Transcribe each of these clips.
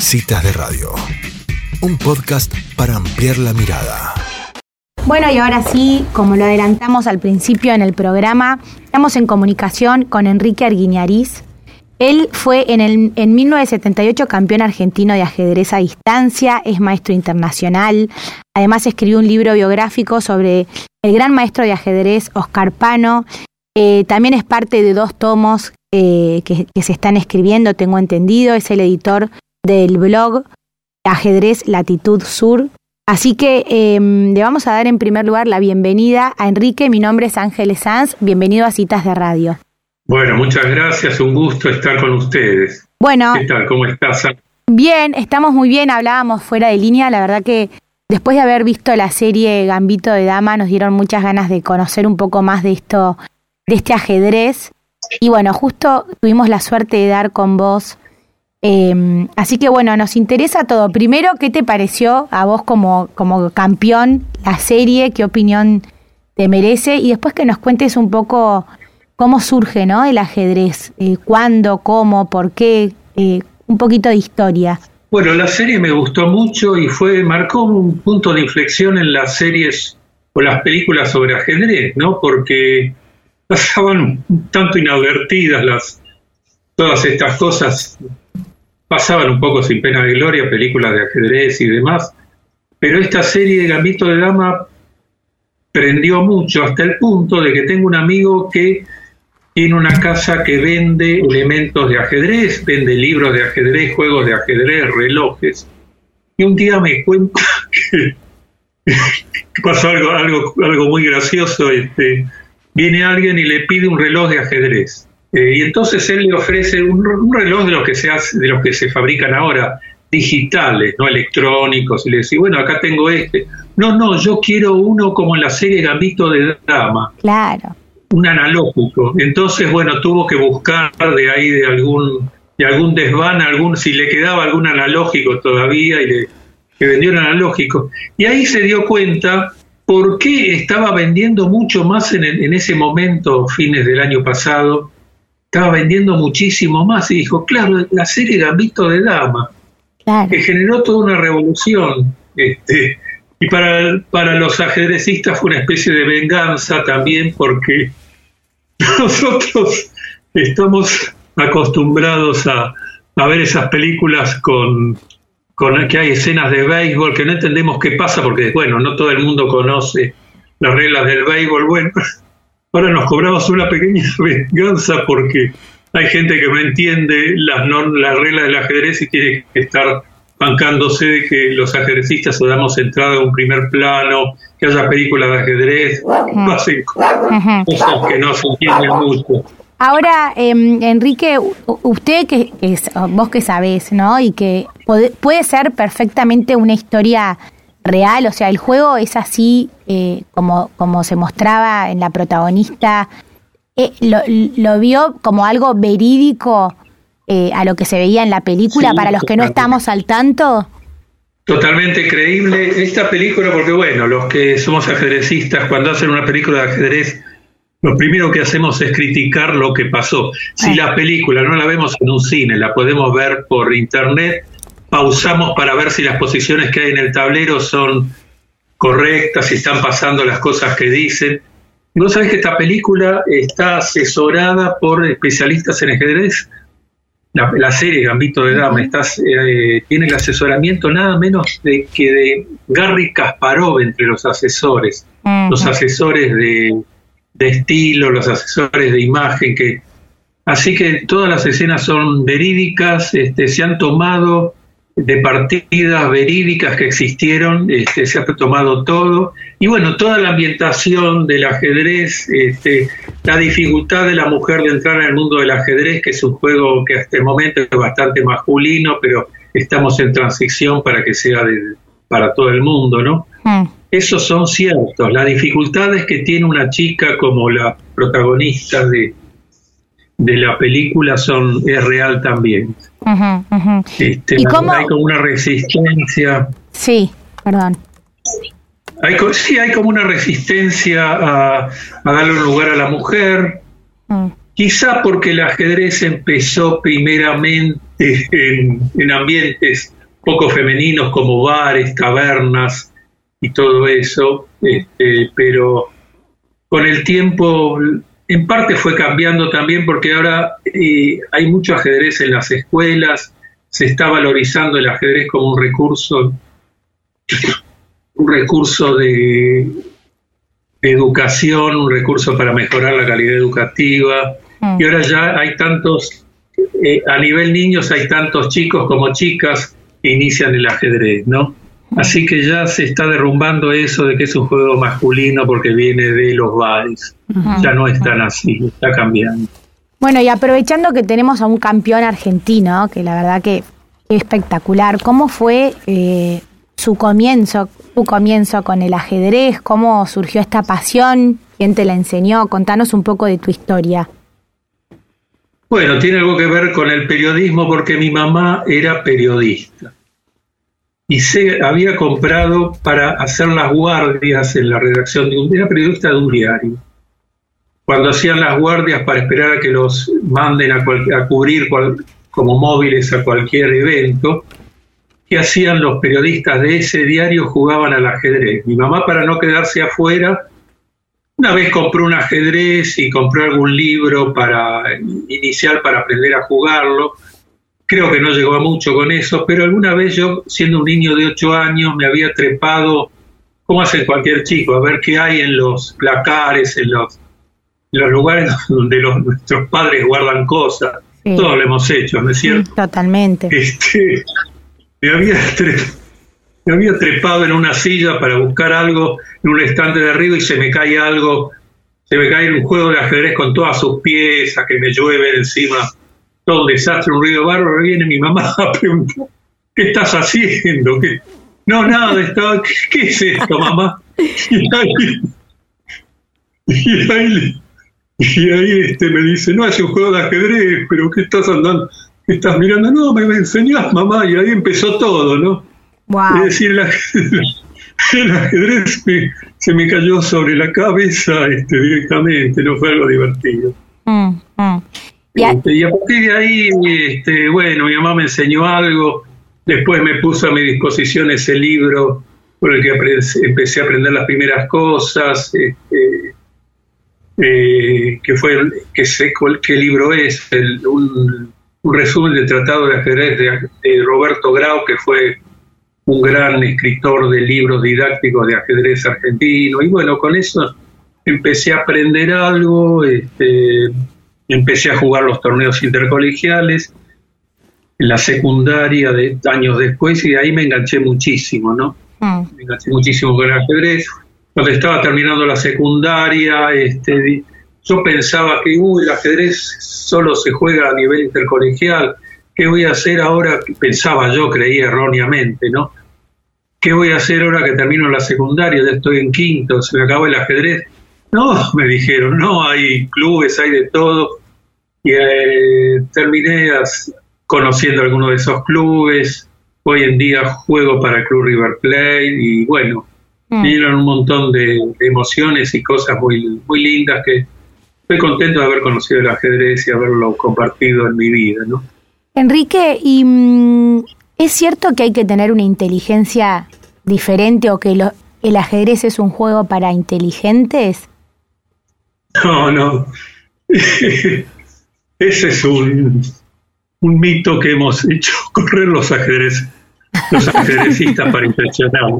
Citas de Radio, un podcast para ampliar la mirada. Bueno, y ahora sí, como lo adelantamos al principio en el programa, estamos en comunicación con Enrique Arguiñariz. Él fue en, el, en 1978 campeón argentino de ajedrez a distancia, es maestro internacional, además escribió un libro biográfico sobre el gran maestro de ajedrez Oscar Pano, eh, también es parte de dos tomos eh, que, se están escribiendo, tengo entendido, es el editor del blog Ajedrez Latitud Sur. Así que em, le vamos a dar en primer lugar la bienvenida a Enrique. Mi nombre es Ángeles Sanz. Bienvenido a Citas de Radio. Bueno, muchas gracias. Un gusto estar con ustedes. Bueno. ¿Qué tal? ¿Cómo estás? Bien, estamos muy bien. Hablábamos fuera de línea. La verdad que después de haber visto la serie Gambito de Dama, nos dieron muchas ganas de conocer un poco más de esto, de este ajedrez. Y bueno, justo tuvimos la suerte de dar con vos Em, así que bueno, nos interesa todo. Primero, ¿qué te pareció a vos como, como campeón la serie? ¿Qué opinión te merece? Y después que nos cuentes un poco cómo surge ¿no? el ajedrez, eh, cuándo, cómo, por qué, eh, un poquito de historia. Bueno, la serie me gustó mucho y fue marcó un punto de inflexión en las series o las películas sobre ajedrez, ¿no? Porque pasaban un tanto inadvertidas las todas estas cosas pasaban un poco sin pena de gloria, películas de ajedrez y demás, pero esta serie de Gambito de Dama prendió mucho hasta el punto de que tengo un amigo que tiene una casa que vende elementos de ajedrez, vende libros de ajedrez, juegos de ajedrez, relojes. Y un día me cuenta que, pasó algo, algo, algo muy gracioso. Este, viene alguien y le pide un reloj de ajedrez. Eh, y entonces él le ofrece un, reloj de los que se hace, de los que se fabrican ahora, digitales, no electrónicos, y le dice, bueno, acá tengo este. No, no, yo quiero uno como en la serie Gambito de Dama. Claro. Un analógico. Entonces, bueno, tuvo que buscar de ahí de algún, de algún desván, algún, si le quedaba algún analógico todavía, y le, vendió un analógico. Y ahí se dio cuenta por qué estaba vendiendo mucho más en, en ese momento, fines del año pasado, estaba vendiendo muchísimo más y dijo, claro, la serie Gambito de Dama, que generó toda una revolución. Este, y para, para los ajedrecistas fue una especie de venganza también porque nosotros estamos acostumbrados a, a ver esas películas con, con que hay escenas de béisbol que no entendemos qué pasa porque, bueno, no todo el mundo conoce las reglas del béisbol. Bueno, Ahora nos cobramos una pequeña venganza porque hay gente que no entiende las, las reglas del ajedrez y tiene que estar bancándose de que los ajedrecistas o damos entrada a un primer plano, que haya películas de ajedrez, pasen cosas que no se entienden mucho. Ahora, em, Enrique, usted que, vos que sabés, ¿no? Y que puede ser perfectamente una historia real, o sea, el juego es así eh, como, como se mostraba en la protagonista, eh, lo, vio como algo verídico eh, a lo que se veía en la película para los que no estamos al tanto. Totalmente creíble esta película porque bueno, los que somos ajedrecistas cuando hacen una película de ajedrez lo primero que hacemos es criticar lo que pasó. Si la película no la vemos en un cine, la podemos ver por internet, pausamos para ver si las posiciones que hay en el tablero son correctas, si están pasando las cosas que dicen. ¿No sabes que esta película está asesorada por especialistas en ajedrez? La, serie Gambito de Dama eh, tiene el asesoramiento nada menos de que de Gary Kasparov entre los asesores, los asesores de, de estilo, los asesores de imagen, que así que todas las escenas son verídicas, este, se han tomado de partidas verídicas que existieron, este, se ha tomado todo. Y bueno, toda la ambientación del ajedrez, este, la dificultad de la mujer de entrar en el mundo del ajedrez, que es un juego que hasta el momento es bastante masculino, pero estamos en transición para que sea para todo el mundo, ¿no? Mm. Esos son ciertos. Las dificultades que tiene una chica como la protagonista de, de la película son es real también. Este, ¿Y cómo? Hay como una resistencia. Sí, perdón. Hay, sí, hay como una resistencia a, darle un lugar a la mujer. Mm. quizá porque el ajedrez empezó primeramente en, ambientes poco femeninos como bares, tabernas y todo eso, este, pero con el tiempo en parte fue cambiando también porque ahora eh, hay mucho ajedrez en las escuelas, se está valorizando el ajedrez como un recurso, un recurso de, educación, un recurso para mejorar la calidad educativa. Mm. Y ahora ya hay tantos, eh, a nivel niños hay tantos chicos como chicas que inician el ajedrez, ¿no? Así que ya se está derrumbando eso de que es un juego masculino porque viene de los bares. Ya no es tan así, está cambiando. Bueno, y aprovechando que tenemos a un campeón argentino, que la verdad que es espectacular, ¿cómo fue eh, su comienzo, su comienzo con el ajedrez? ¿Cómo surgió esta pasión? ¿Quién te la enseñó? Contanos un poco de tu historia. Bueno, tiene algo que ver con el periodismo porque mi mamá era periodista y se había comprado para hacer las guardias en la redacción de un, era periodista de un diario cuando hacían las guardias para esperar a que los manden a, cubrir como móviles a cualquier evento, ¿qué hacían los periodistas de ese diario? Jugaban al ajedrez. Mi mamá, para no quedarse afuera, una vez compró un ajedrez y compró algún libro para inicial para aprender a jugarlo. Creo que no llegó a mucho con eso, pero alguna vez yo, siendo un niño de 8 años, me había trepado, como hace cualquier chico, a ver qué hay en los placares, en los los lugares donde los, nuestros padres guardan cosas. Todo lo hemos hecho, ¿no es cierto? Totalmente. Este, me, había me había trepado en una silla para buscar algo en un estante de arriba y se me cae algo, se me cae un juego de ajedrez con todas sus piezas, que me llueve encima, todo un desastre, un ruido bárbaro, viene mi mamá a preguntar, ¿qué estás haciendo? ¿Qué? No, nada, estaba, ¿qué, es esto, mamá? Y ahí, y ahí este, me dice, no, es un juego de ajedrez, pero ¿qué estás andando? ¿Qué estás mirando? No, me, enseñás, mamá, y ahí empezó todo, ¿no? Es decir, el, ajedrez se me cayó sobre la cabeza este, directamente, no fue algo divertido. Mm, mm. Este, y a partir de ahí, este, bueno, mi mamá me enseñó algo, después me puso a mi disposición ese libro por el que empecé a aprender las primeras cosas. Este, eh, que fue, que sé qué libro es, un, resumen del Tratado de Ajedrez de, Roberto Grau, que fue un gran escritor de libros didácticos de ajedrez argentino. Y bueno, con eso empecé a aprender algo, este, empecé a jugar los torneos intercolegiales en la secundaria de años después y ahí me enganché muchísimo, ¿no? Mm. Me enganché muchísimo con el ajedrez cuando estaba terminando la secundaria, este, yo pensaba que el ajedrez solo se juega a nivel intercolegial. ¿Qué voy a hacer ahora? Pensaba yo, creía erróneamente, ¿no? ¿Qué voy a hacer ahora que termino la secundaria? Ya estoy en quinto, se me acabó el ajedrez. No, me dijeron, no, hay clubes, hay de todo. Y eh, terminé conociendo algunos de esos clubes. Hoy en día juego para el Club River Plate y bueno, Mm. un montón de, emociones y cosas muy, muy lindas que estoy contento de haber conocido el ajedrez y haberlo compartido en mi vida, ¿no? Enrique, ¿y mm, es cierto que hay que tener una inteligencia diferente o que el ajedrez es un juego para inteligentes? No, no. Ese es un, un mito que hemos hecho correr los ajedrez, los ajedrecistas para impresionar.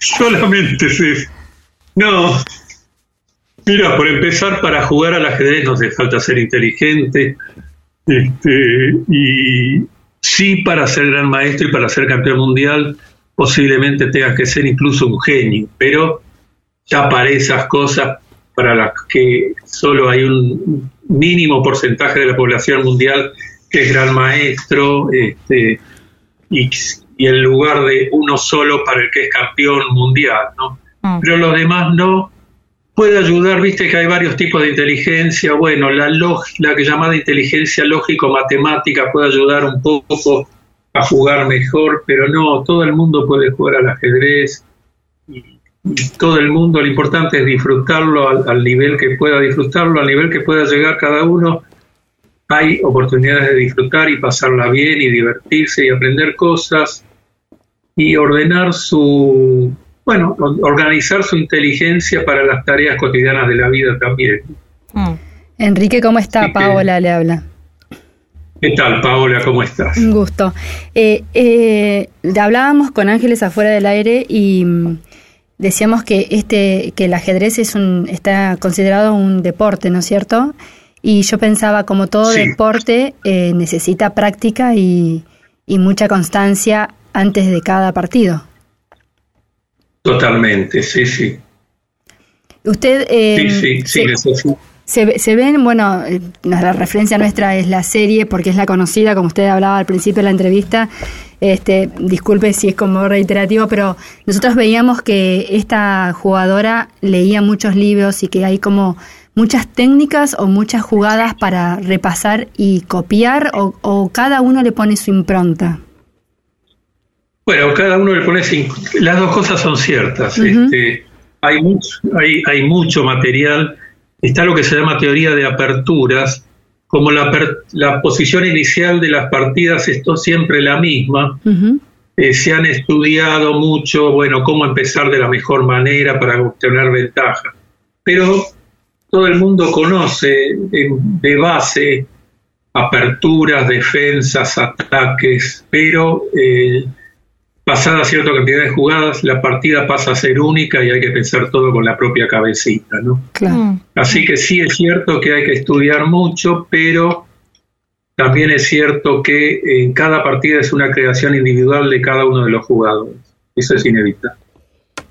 Solamente es No. Mira, por empezar, para jugar al ajedrez no hace falta ser inteligente. Este, y sí, para ser gran maestro y para ser campeón mundial, posiblemente tengas que ser incluso un genio. Pero ya para esas cosas para las que solo hay un mínimo porcentaje de la población mundial que es gran maestro, este, y y el lugar de uno solo para el que es campeón mundial, ¿no? Mm. Pero los demás no. Puede ayudar, viste que hay varios tipos de inteligencia. Bueno, la, la que llamada inteligencia lógico-matemática puede ayudar un poco a jugar mejor, pero no, todo el mundo puede jugar al ajedrez. Y, todo el mundo, lo importante es disfrutarlo al, al nivel que pueda disfrutarlo, al nivel que pueda llegar cada uno hay oportunidades de disfrutar y pasarla bien y divertirse y aprender cosas y ordenar su, bueno, organizar su inteligencia para las tareas cotidianas de la vida también. Mm. Enrique, ¿cómo está? Paola le habla. ¿Qué tal, Paola? ¿Cómo estás? Un gusto. Eh, eh, hablábamos con Ángeles afuera del aire y mm, decíamos que este que el ajedrez es un está considerado un deporte, ¿no es cierto? Y yo pensaba, como todo deporte, eh, necesita práctica y, y mucha constancia antes de cada partido. Totalmente, sí, sí. Usted... Eh, sí, sí, sí, se, se, ven, bueno, eh, la referencia nuestra es la serie porque es la conocida, como usted hablaba al principio de la entrevista. Este, disculpe si es como reiterativo, pero nosotros veíamos que esta jugadora leía muchos libros y que hay como muchas técnicas o muchas jugadas para repasar y copiar o, o cada uno le pone su impronta. Bueno, cada uno le pone las dos cosas son ciertas. este, hay, mucho, hay, hay mucho material. Está lo que se llama teoría de aperturas, como la, la posición inicial de las partidas es siempre la misma. Eh, se han estudiado mucho, bueno, cómo empezar de la mejor manera para obtener ventaja. Pero todo el mundo conoce de base aperturas, defensas, ataques, pero eh, pasada cierta cantidad de jugadas, la partida pasa a ser única y hay que pensar todo con la propia cabecita, ¿no? Mm. Así que sí es cierto que hay que estudiar mucho, pero también es cierto que en cada partida es una creación individual de cada uno de los jugadores. Eso es inevitable.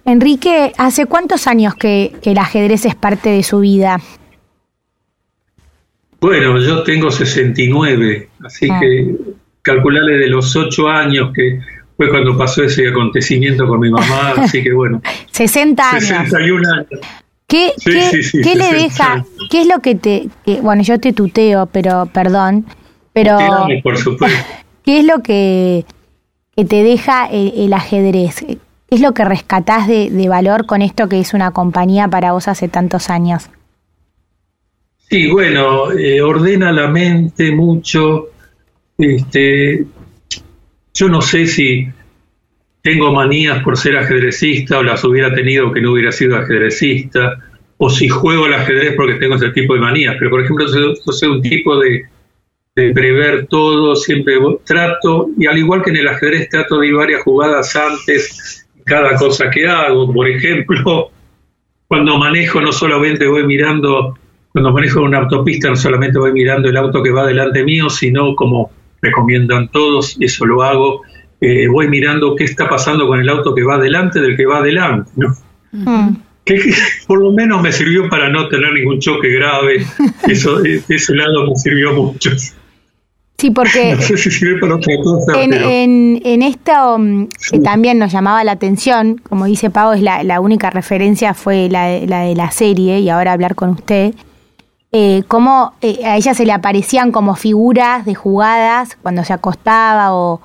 Enrique, ¿hace cuántos años que, el ajedrez es parte de su vida? Bueno, yo tengo 69, así ah. que calcularle de los 8 años que fue cuando pasó ese acontecimiento con mi mamá, así que bueno. 60 años. 61 años. ¿Qué, qué, le deja? ¿Qué es lo que te.? bueno, yo te tuteo, pero perdón. Pero. por supuesto. ¿Qué es lo que, que te deja el, ajedrez? ¿Qué es lo que rescatás de, de, valor con esto que es una compañía para vos hace tantos años? Sí, bueno, eh, ordena la mente mucho. Este, yo no sé si tengo manías por ser ajedrecista o las hubiera tenido que no hubiera sido ajedrecista, o si juego al ajedrez porque tengo ese tipo de manías. Pero, por ejemplo, yo, soy un tipo de, prever todo, siempre trato, y al igual que en el ajedrez trato de ir varias jugadas antes cada cosa que hago. Por ejemplo, cuando manejo no solamente voy mirando, cuando manejo una autopista no solamente voy mirando el auto que va delante mío, sino como recomiendan todos, eso lo hago. Eh, voy mirando qué está pasando con el auto que va adelante del que va adelante, ¿no? Mm. Que, por lo menos me sirvió para no tener ningún choque grave. Eso, eh, ese lado me sirvió mucho. Sí, porque no sé si sirve para otra cosa, en, en, esto mm, que también nos llamaba la atención, como dice Pau, es la, la única referencia fue la, la de la serie y ahora hablar con usted eh, cómo eh, a ella se le aparecían como figuras de jugadas cuando se acostaba o,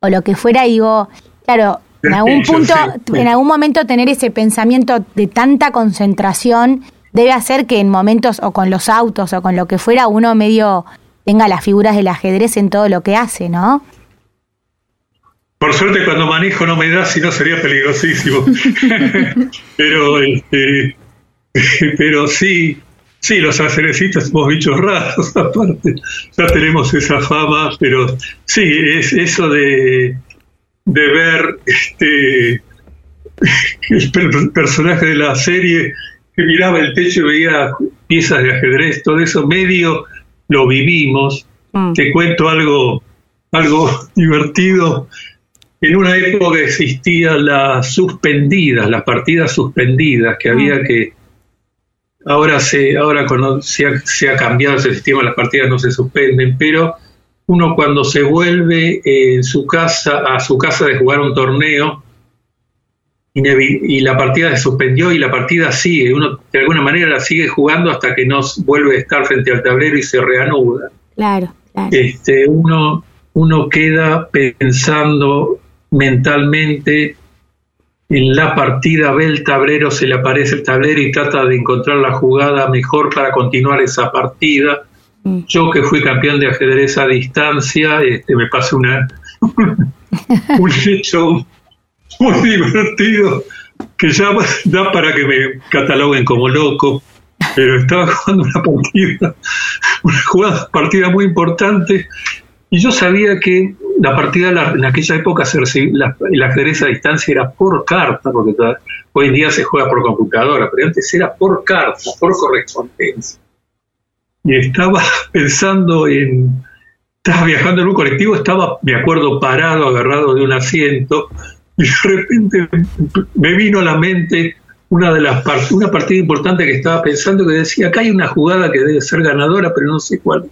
lo que fuera, y digo, claro, en algún punto, en algún momento tener ese pensamiento de tanta concentración debe hacer que en momentos o con los autos o con lo que fuera uno medio tenga las figuras del ajedrez en todo lo que hace, ¿no? Por suerte cuando manejo no me da, si no sería peligrosísimo. pero, este, pero sí, Sí, los ajedrecistas somos bichos raros, aparte, ya tenemos esa fama, pero sí, es eso de, de ver este, el personaje de la serie que miraba el techo y veía piezas de ajedrez, todo eso medio lo vivimos. Mm. Te cuento algo, algo divertido. En una época existían las suspendidas, las partidas suspendidas, que había mm. que Ahora, se, ahora se, ha, se ha cambiado ese sistema, las partidas no se suspenden, pero uno cuando se vuelve en su casa, a su casa de jugar un torneo, y la partida se suspendió y la partida sigue, uno de alguna manera la sigue jugando hasta que no vuelve a estar frente al tablero y se reanuda. Claro, claro. Este, uno, uno queda pensando mentalmente en la partida ve el tablero, se le aparece el tablero y trata de encontrar la jugada mejor para continuar esa partida. Mm. Yo que fui campeón de ajedrez a distancia, este, me una, un hecho muy divertido que ya da para que me cataloguen como loco, pero estaba jugando una partida, una jugada, partida muy importante, y yo sabía que la partida en aquella época el ajedrez a distancia era por carta, porque hoy en día se juega por computadora, pero antes era por carta, por correspondencia. Y estaba pensando en, estaba viajando en un colectivo, estaba, me acuerdo, parado, agarrado de un asiento, y de repente me vino a la mente una de las una partida importante que estaba pensando que decía, acá hay una jugada que debe ser ganadora, pero no sé cuál.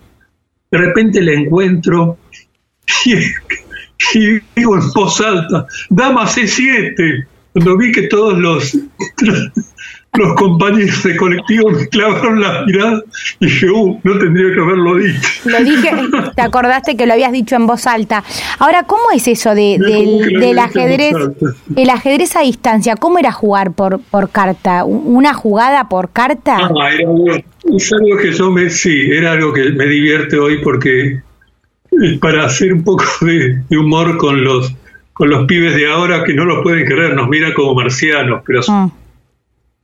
De repente la encuentro y, digo en voz alta, dama C7. Cuando vi que todos los, los compañeros de colectivo me clavaron la mirada y dije, uh, no tendría que haberlo dicho. Lo dije, te acordaste que lo habías dicho en voz alta. Ahora, ¿cómo es eso de, del, ajedrez, el ajedrez a distancia? ¿Cómo era jugar por, por carta? ¿Una jugada por carta? Ah, era, es algo que yo me, sí, era algo que me divierte hoy porque para hacer un poco de, humor con los con los pibes de ahora que no los pueden creer, nos miran como marcianos, pero mm.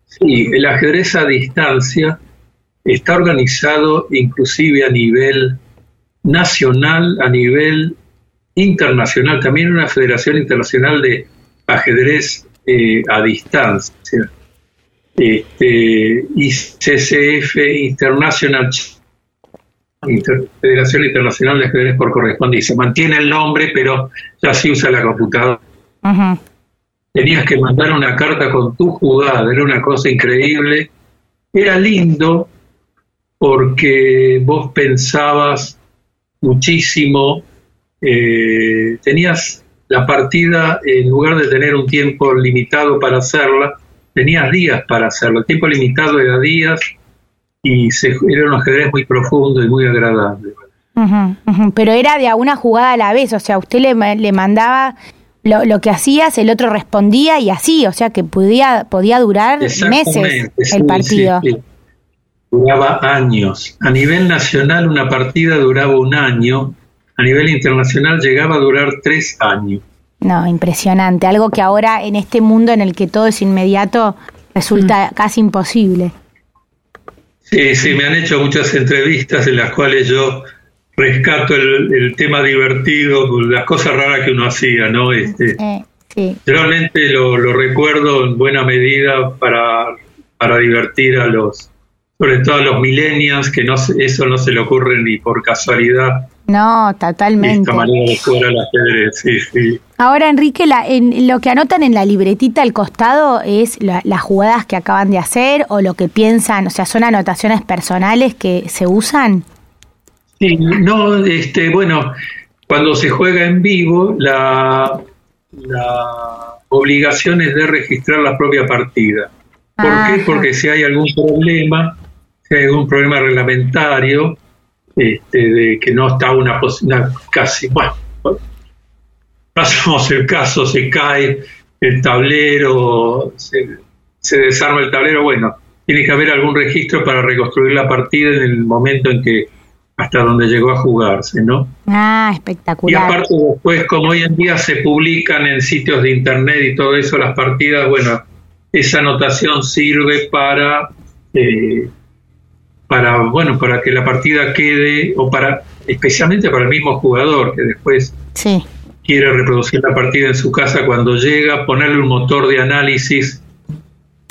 sí, el ajedrez a distancia está organizado inclusive a nivel nacional, a nivel internacional, también una federación internacional de ajedrez eh, a distancia, este, ICCF International Federación Internacional de Ajedrez por Correspondencia. Mantiene el nombre, pero ya se usa la computadora. Tenías que mandar una carta con tu jugada, era una cosa increíble. Era lindo porque vos pensabas muchísimo, eh, tenías la partida, en lugar de tener un tiempo limitado para hacerla, tenías días para hacerlo. El tiempo limitado era días y se, era un ajedrez muy profundo y muy agradable. Pero era de a una jugada a la vez, o sea, usted le, le mandaba lo, lo, que hacías, el otro respondía y así, o sea que podía, podía durar meses el partido. Duraba años. A nivel nacional una partida duraba un año, a nivel internacional llegaba a durar tres años. No, impresionante, algo que ahora en este mundo en el que todo es inmediato resulta mm. casi imposible. Sí, sí, me han hecho muchas entrevistas en las cuales yo rescato el, tema divertido, las cosas raras que uno hacía, ¿no? Este, sí. Realmente lo, recuerdo en buena medida para, para divertir a los, sobre todo a los millennials, que no eso no se le ocurre ni por casualidad. No, totalmente. Ahora, Enrique, la, en, lo que anotan en la libretita al costado es las jugadas que acaban de hacer o lo que piensan, o sea, son anotaciones personales que se usan. Sí, no, este, bueno, cuando se juega en vivo, la, la obligación es de registrar la propia partida. ¿Por qué? Porque si hay algún problema, si hay algún problema reglamentario, este, de que no está una posibilidad casi, bueno, pasamos el caso, se cae el tablero, se, desarma el tablero, bueno, tiene que haber algún registro para reconstruir la partida en el momento en que hasta donde llegó a jugarse, ¿no? Ah, espectacular. Y aparte después, como hoy en día se publican en sitios de internet y todo eso, las partidas, bueno, esa anotación sirve para eh, para bueno para que la partida quede o para especialmente para el mismo jugador que después quiere reproducir la partida en su casa cuando llega ponerle un motor de análisis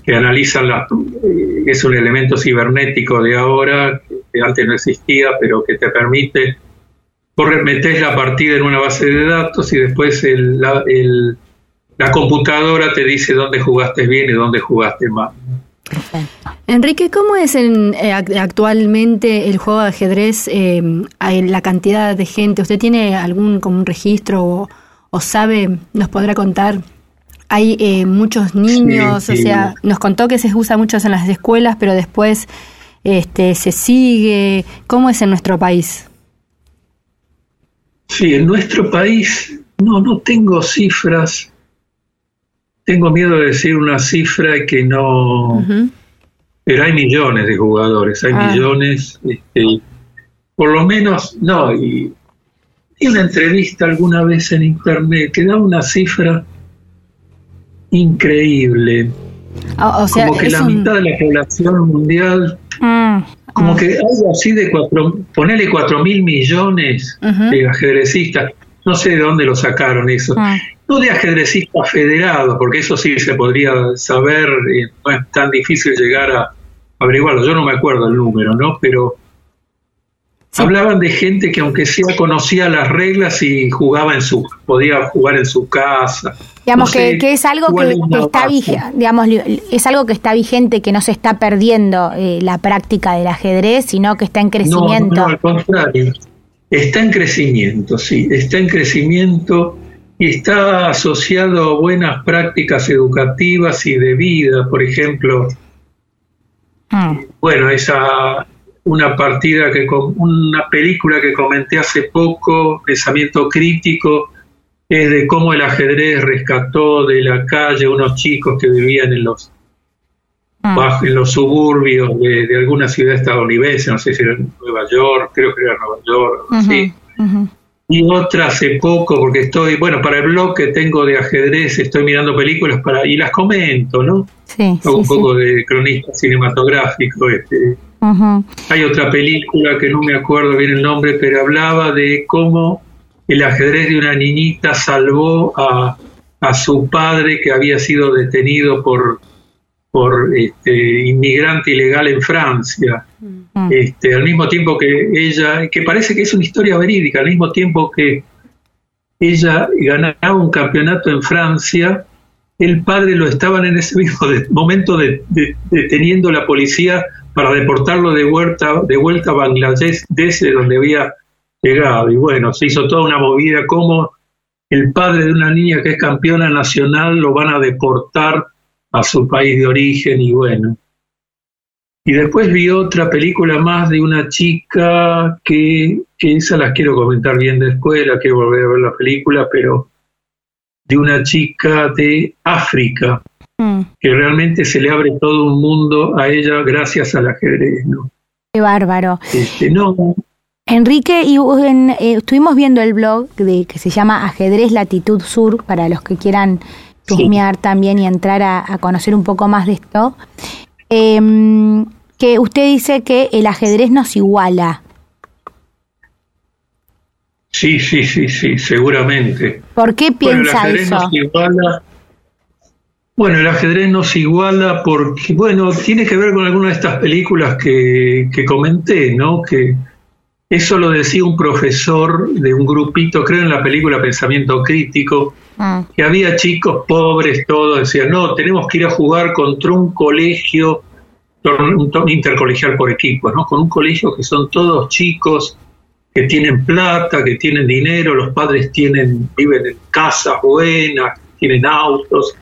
que analiza la eh, es un elemento cibernético de ahora que antes no existía pero que te permite metes la partida en una base de datos y después el, la, el, la computadora te dice dónde jugaste bien y dónde jugaste mal Enrique, ¿cómo es en, eh, actualmente el juego de ajedrez, eh, la cantidad de gente? ¿Usted tiene algún como un registro o, sabe, nos podrá contar? Hay eh, muchos niños, o sea, nos contó que se usa mucho en las escuelas, pero después este, se sigue. ¿Cómo es en nuestro país? Sí, en nuestro país no, no tengo cifras tengo miedo de decir una cifra que no... Pero hay millones de jugadores, hay ah. millones. Este, por lo menos, no, y, y una entrevista alguna vez en internet que da una cifra increíble. O, sea, como que la mitad de la población mundial, mm, como mm. que algo así de cuatro, ponele cuatro mil millones de ajedrecistas, no sé de dónde lo sacaron eso. Mm. No de ajedrecistas federados, porque eso sí se podría saber, eh, no es tan difícil llegar a averiguarlo. Yo no me acuerdo el número, ¿no? Pero Hablaban de gente que aunque sea conocía las reglas y jugaba en su, podía jugar en su casa. Digamos que, es algo que, está vigente, digamos, es algo que está vigente, que no se está perdiendo eh, la práctica del ajedrez, sino que está en crecimiento. No, al contrario, está en crecimiento, sí, está en crecimiento y está asociado a buenas prácticas educativas y de vida, por ejemplo. Mm. Bueno, esa una partida que una película que comenté hace poco, Pensamiento crítico, es de cómo el ajedrez rescató de la calle unos chicos que vivían en los ah. en los suburbios de, alguna ciudad estadounidense, no sé si era Nueva York, creo que era Nueva York, Y otra hace poco, porque estoy, bueno, para el blog que tengo de ajedrez, estoy mirando películas para y las comento, ¿no? Sí. un poco de cronista cinematográfico, este, hay otra película que no me acuerdo bien el nombre, pero hablaba de cómo el ajedrez de una niñita salvó a, su padre que había sido detenido por, por este, inmigrante ilegal en Francia. Este, al mismo tiempo que ella, que parece que es una historia verídica, al mismo tiempo que ella ganaba un campeonato en Francia, el padre lo estaban en ese mismo momento deteniendo la policía para deportarlo de vuelta, de vuelta a Bangladesh, desde donde había llegado. Y bueno, se hizo toda una movida como el padre de una niña que es campeona nacional lo van a deportar a su país de origen y bueno. Y después vi otra película más de una chica que, que esa las quiero comentar bien después, la quiero volver a ver la película, pero de una chica de África Mm. que realmente se le abre todo un mundo a ella gracias al ajedrez. ¿no? Qué bárbaro. Este, no. Enrique, y eh, estuvimos viendo el blog de, que se llama Ajedrez Latitud Sur, para los que quieran chusmear también y entrar a, conocer un poco más de esto. Em, que usted dice que el ajedrez nos iguala. Sí, sí, sí, sí, seguramente. ¿Por qué piensa eso? Bueno, el ajedrez nos iguala porque, bueno, tiene que ver con alguna de estas películas que, comenté, ¿no? Que eso lo decía un profesor de un grupito, creo en la película Pensamiento Crítico, ah. que había chicos pobres, todos, decían, no, tenemos que ir a jugar contra un colegio, un intercolegial por equipos, ¿no? Con un colegio que son todos chicos que tienen plata, que tienen dinero, los padres tienen, viven en casas buenas, tienen autos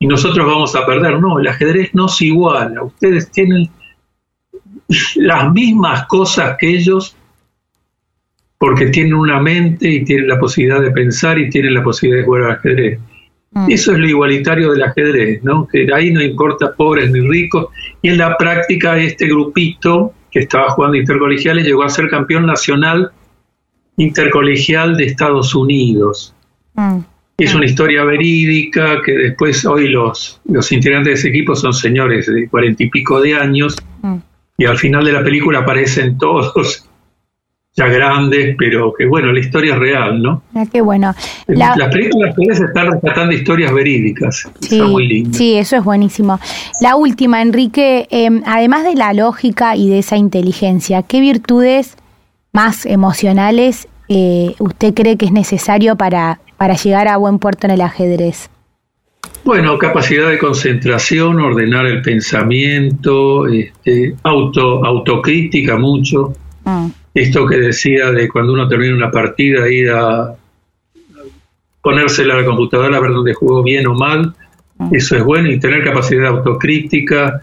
y nosotros vamos a perder. No, el ajedrez no se iguala. Ustedes tienen las mismas cosas que ellos porque tienen una mente y tienen la posibilidad de pensar y tienen la posibilidad de jugar al ajedrez. Mm. Eso es lo igualitario del ajedrez, ¿no? Que ahí no importa pobres ni ricos. Y en la práctica este grupito que estaba jugando intercolegiales llegó a ser campeón nacional intercolegial de Estados Unidos. Mm. Es una historia verídica que después hoy los, los integrantes de ese equipo son señores de cuarenta y pico de años mm. y al final de la película aparecen todos ya grandes, pero que bueno, la historia es real, ¿no? Ah, qué bueno. Las películas se están rescatando historias verídicas. Sí, muy lindo. Sí, eso es buenísimo. La última, Enrique, em, además de la lógica y de esa inteligencia, ¿qué virtudes más emocionales eh, usted cree que es necesario para para llegar a buen puerto en el ajedrez? Bueno, capacidad de concentración, ordenar el pensamiento, este, auto, autocrítica mucho. Mm. Esto que decía de cuando uno termina una partida, ir a ponérsela a la computadora a ver dónde jugó bien o mal, mm. eso es bueno, y tener capacidad de autocrítica.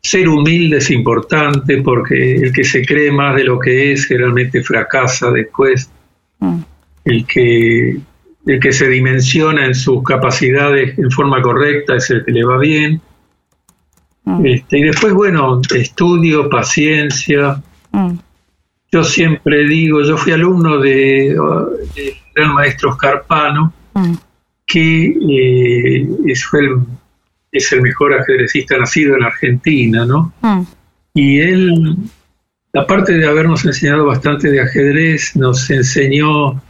Ser humilde es importante porque el que se cree más de lo que es generalmente fracasa después. Mm. El que el que se dimensiona en sus capacidades en forma correcta es el que le va bien. Mm. Este, y después, bueno, estudio, paciencia. Yo siempre digo, yo fui alumno de, de gran maestro Scarpano, mm. que eh, es, el, es el mejor ajedrecista nacido en Argentina, ¿no? Mm. Y él, aparte de habernos enseñado bastante de ajedrez, nos enseñó,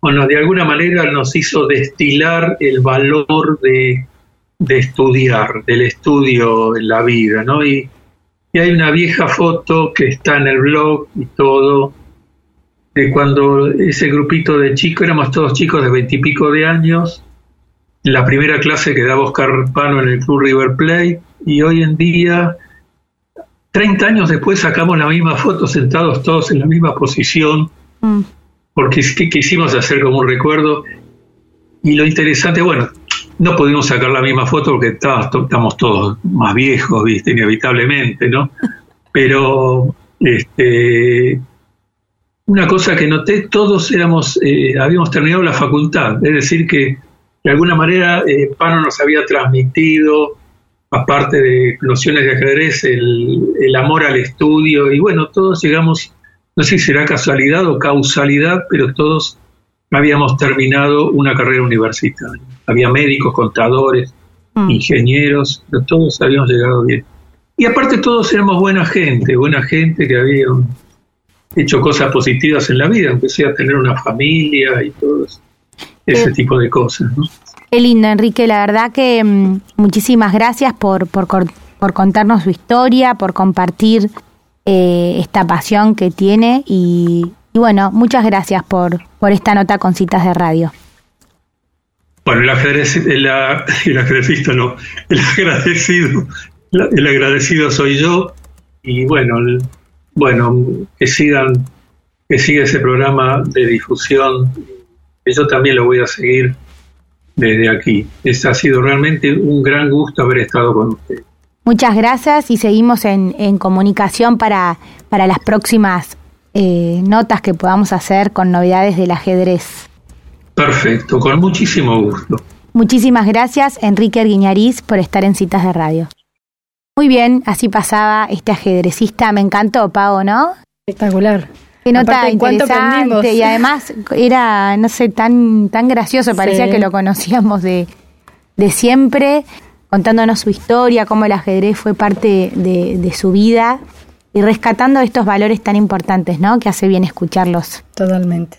bueno, de alguna manera nos hizo destilar el valor de, de estudiar, del estudio en la vida, ¿no? Y y hay una vieja foto que está en el blog y todo, de cuando ese grupito de chicos, éramos todos chicos de veintipico de años, en la primera clase que daba Oscar Pano en el Club River Plate, y hoy en día, 30 años después, sacamos la misma foto, sentados todos en la misma posición, mm. porque quisimos hacer como un recuerdo. Y lo interesante, bueno, no pudimos sacar la misma foto porque estamos todos más viejos, ¿viste? inevitablemente, ¿no? Pero este, una cosa que noté, todos éramos, eh, habíamos terminado la facultad, es decir, que de alguna manera eh, Pano nos había transmitido, aparte de nociones de ajedrez, el, el amor al estudio, y bueno, todos llegamos, no sé si será casualidad o causalidad, pero todos habíamos terminado una carrera universitaria. Había médicos, contadores, mm. ingenieros, pero todos habíamos llegado bien. Y aparte todos éramos buena gente, buena gente que habían hecho cosas positivas en la vida, aunque sea tener una familia y todo ese tipo de cosas. ¿no? Qué lindo, Enrique. La verdad que mm, muchísimas gracias por, por, por, contarnos su historia, por compartir eh, esta pasión que tiene y, y bueno, muchas gracias por, por esta nota con citas de radio. Bueno, el, ajedrez, el, el no, el agradecido, el agradecido soy yo y bueno, bueno, que sigan, que siga ese programa de difusión, yo también lo voy a seguir desde aquí. Es, ha sido realmente un gran gusto haber estado con usted. Muchas gracias y seguimos en, en comunicación para, para las próximas eh, notas que podamos hacer con novedades del ajedrez. Perfecto, con muchísimo gusto. Muchísimas gracias, Enrique Arguiñariz, por estar en Citas de Radio. Muy bien, así pasaba este ajedrecista. Me encantó, Pau, ¿no? Espectacular. Qué nota interesante y además era, no sé, tan, tan gracioso, parecía que lo conocíamos de, de, siempre, contándonos su historia, cómo el ajedrez fue parte de, de su vida y rescatando estos valores tan importantes, ¿no? Que hace bien escucharlos. Totalmente.